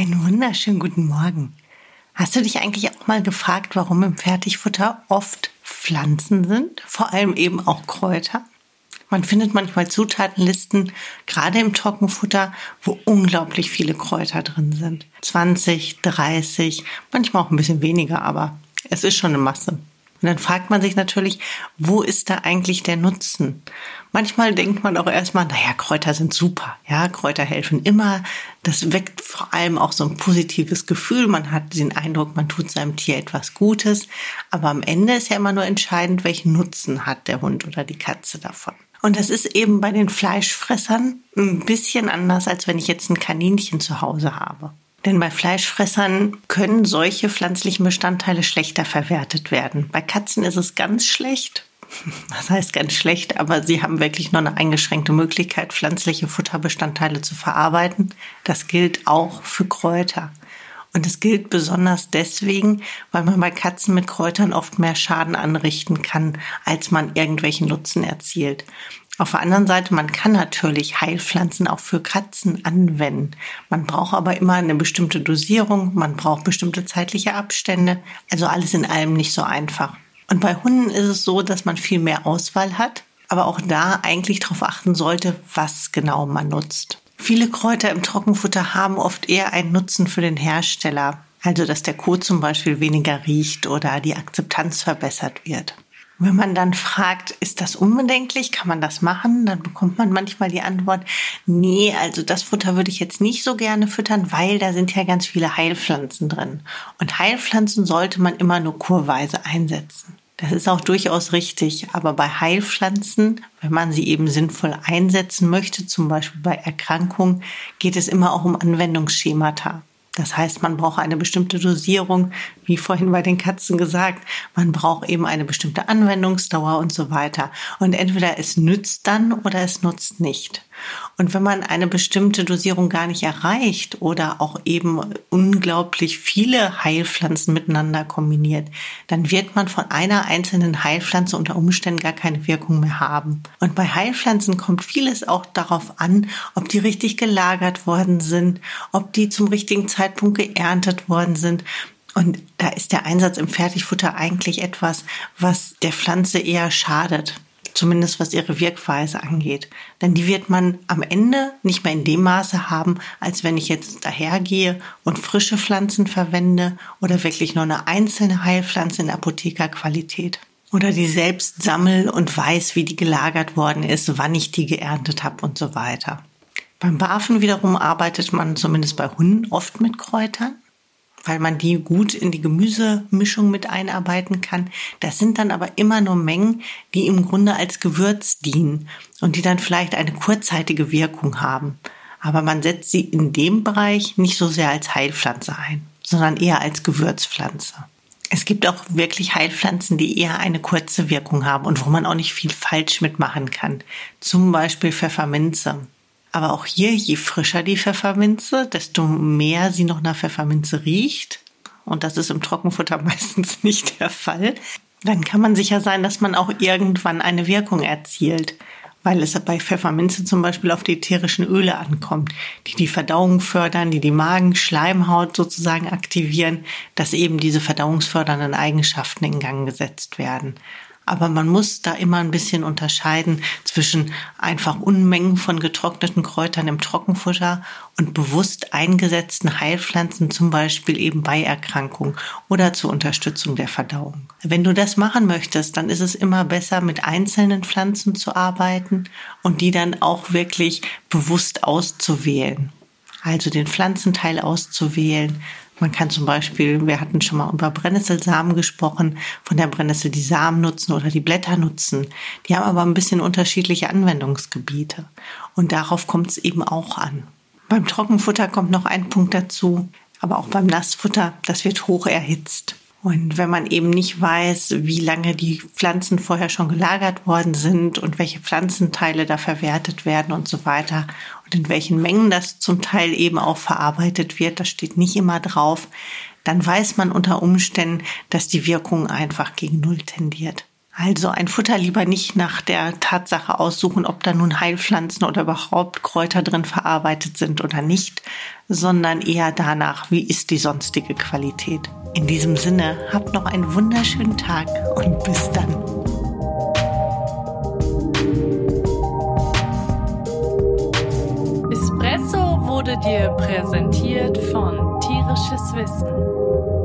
Einen wunderschönen guten Morgen. Hast du dich eigentlich auch mal gefragt, warum im Fertigfutter oft Pflanzen sind? Vor allem eben auch Kräuter? Man findet manchmal Zutatenlisten, gerade im Trockenfutter, wo unglaublich viele Kräuter drin sind. 20, 30, manchmal auch ein bisschen weniger, aber es ist schon eine Masse. Und dann fragt man sich natürlich, wo ist da eigentlich der Nutzen? Manchmal denkt man auch erstmal, naja, Kräuter sind super. Ja, Kräuter helfen immer. Das weckt vor allem auch so ein positives Gefühl. Man hat den Eindruck, man tut seinem Tier etwas Gutes. Aber am Ende ist ja immer nur entscheidend, welchen Nutzen hat der Hund oder die Katze davon. Und das ist eben bei den Fleischfressern ein bisschen anders, als wenn ich jetzt ein Kaninchen zu Hause habe. Denn bei Fleischfressern können solche pflanzlichen Bestandteile schlechter verwertet werden. Bei Katzen ist es ganz schlecht. Was heißt ganz schlecht, aber sie haben wirklich nur eine eingeschränkte Möglichkeit, pflanzliche Futterbestandteile zu verarbeiten. Das gilt auch für Kräuter. Und es gilt besonders deswegen, weil man bei Katzen mit Kräutern oft mehr Schaden anrichten kann, als man irgendwelchen Nutzen erzielt. Auf der anderen Seite, man kann natürlich Heilpflanzen auch für Katzen anwenden. Man braucht aber immer eine bestimmte Dosierung, man braucht bestimmte zeitliche Abstände, also alles in allem nicht so einfach. Und bei Hunden ist es so, dass man viel mehr Auswahl hat, aber auch da eigentlich darauf achten sollte, was genau man nutzt. Viele Kräuter im Trockenfutter haben oft eher einen Nutzen für den Hersteller, also dass der Kot zum Beispiel weniger riecht oder die Akzeptanz verbessert wird. Wenn man dann fragt, ist das unbedenklich, kann man das machen, dann bekommt man manchmal die Antwort, nee, also das Futter würde ich jetzt nicht so gerne füttern, weil da sind ja ganz viele Heilpflanzen drin. Und Heilpflanzen sollte man immer nur kurweise einsetzen. Das ist auch durchaus richtig, aber bei Heilpflanzen, wenn man sie eben sinnvoll einsetzen möchte, zum Beispiel bei Erkrankungen, geht es immer auch um Anwendungsschemata. Das heißt, man braucht eine bestimmte Dosierung, wie vorhin bei den Katzen gesagt. Man braucht eben eine bestimmte Anwendungsdauer und so weiter. Und entweder es nützt dann oder es nutzt nicht. Und wenn man eine bestimmte Dosierung gar nicht erreicht oder auch eben unglaublich viele Heilpflanzen miteinander kombiniert, dann wird man von einer einzelnen Heilpflanze unter Umständen gar keine Wirkung mehr haben. Und bei Heilpflanzen kommt vieles auch darauf an, ob die richtig gelagert worden sind, ob die zum richtigen Zeitpunkt geerntet worden sind. Und da ist der Einsatz im Fertigfutter eigentlich etwas, was der Pflanze eher schadet zumindest was ihre Wirkweise angeht. Denn die wird man am Ende nicht mehr in dem Maße haben, als wenn ich jetzt dahergehe und frische Pflanzen verwende oder wirklich nur eine einzelne Heilpflanze in Apothekerqualität. Oder die selbst sammel und weiß, wie die gelagert worden ist, wann ich die geerntet habe und so weiter. Beim Barfen wiederum arbeitet man zumindest bei Hunden oft mit Kräutern weil man die gut in die Gemüsemischung mit einarbeiten kann. Das sind dann aber immer nur Mengen, die im Grunde als Gewürz dienen und die dann vielleicht eine kurzzeitige Wirkung haben. Aber man setzt sie in dem Bereich nicht so sehr als Heilpflanze ein, sondern eher als Gewürzpflanze. Es gibt auch wirklich Heilpflanzen, die eher eine kurze Wirkung haben und wo man auch nicht viel falsch mitmachen kann. Zum Beispiel Pfefferminze. Aber auch hier, je frischer die Pfefferminze, desto mehr sie noch nach Pfefferminze riecht. Und das ist im Trockenfutter meistens nicht der Fall. Dann kann man sicher sein, dass man auch irgendwann eine Wirkung erzielt. Weil es bei Pfefferminze zum Beispiel auf die ätherischen Öle ankommt, die die Verdauung fördern, die die Magenschleimhaut sozusagen aktivieren, dass eben diese verdauungsfördernden Eigenschaften in Gang gesetzt werden. Aber man muss da immer ein bisschen unterscheiden zwischen einfach Unmengen von getrockneten Kräutern im Trockenfutter und bewusst eingesetzten Heilpflanzen, zum Beispiel eben bei Erkrankungen oder zur Unterstützung der Verdauung. Wenn du das machen möchtest, dann ist es immer besser, mit einzelnen Pflanzen zu arbeiten und die dann auch wirklich bewusst auszuwählen. Also den Pflanzenteil auszuwählen, man kann zum Beispiel, wir hatten schon mal über Brennnesselsamen gesprochen, von der Brennnessel die Samen nutzen oder die Blätter nutzen. Die haben aber ein bisschen unterschiedliche Anwendungsgebiete. Und darauf kommt es eben auch an. Beim Trockenfutter kommt noch ein Punkt dazu, aber auch beim Nassfutter, das wird hoch erhitzt. Und wenn man eben nicht weiß, wie lange die Pflanzen vorher schon gelagert worden sind und welche Pflanzenteile da verwertet werden und so weiter und in welchen Mengen das zum Teil eben auch verarbeitet wird, das steht nicht immer drauf, dann weiß man unter Umständen, dass die Wirkung einfach gegen Null tendiert. Also ein Futter lieber nicht nach der Tatsache aussuchen, ob da nun Heilpflanzen oder überhaupt Kräuter drin verarbeitet sind oder nicht, sondern eher danach, wie ist die sonstige Qualität. In diesem Sinne, habt noch einen wunderschönen Tag und bis dann. Dir präsentiert von Tierisches Wissen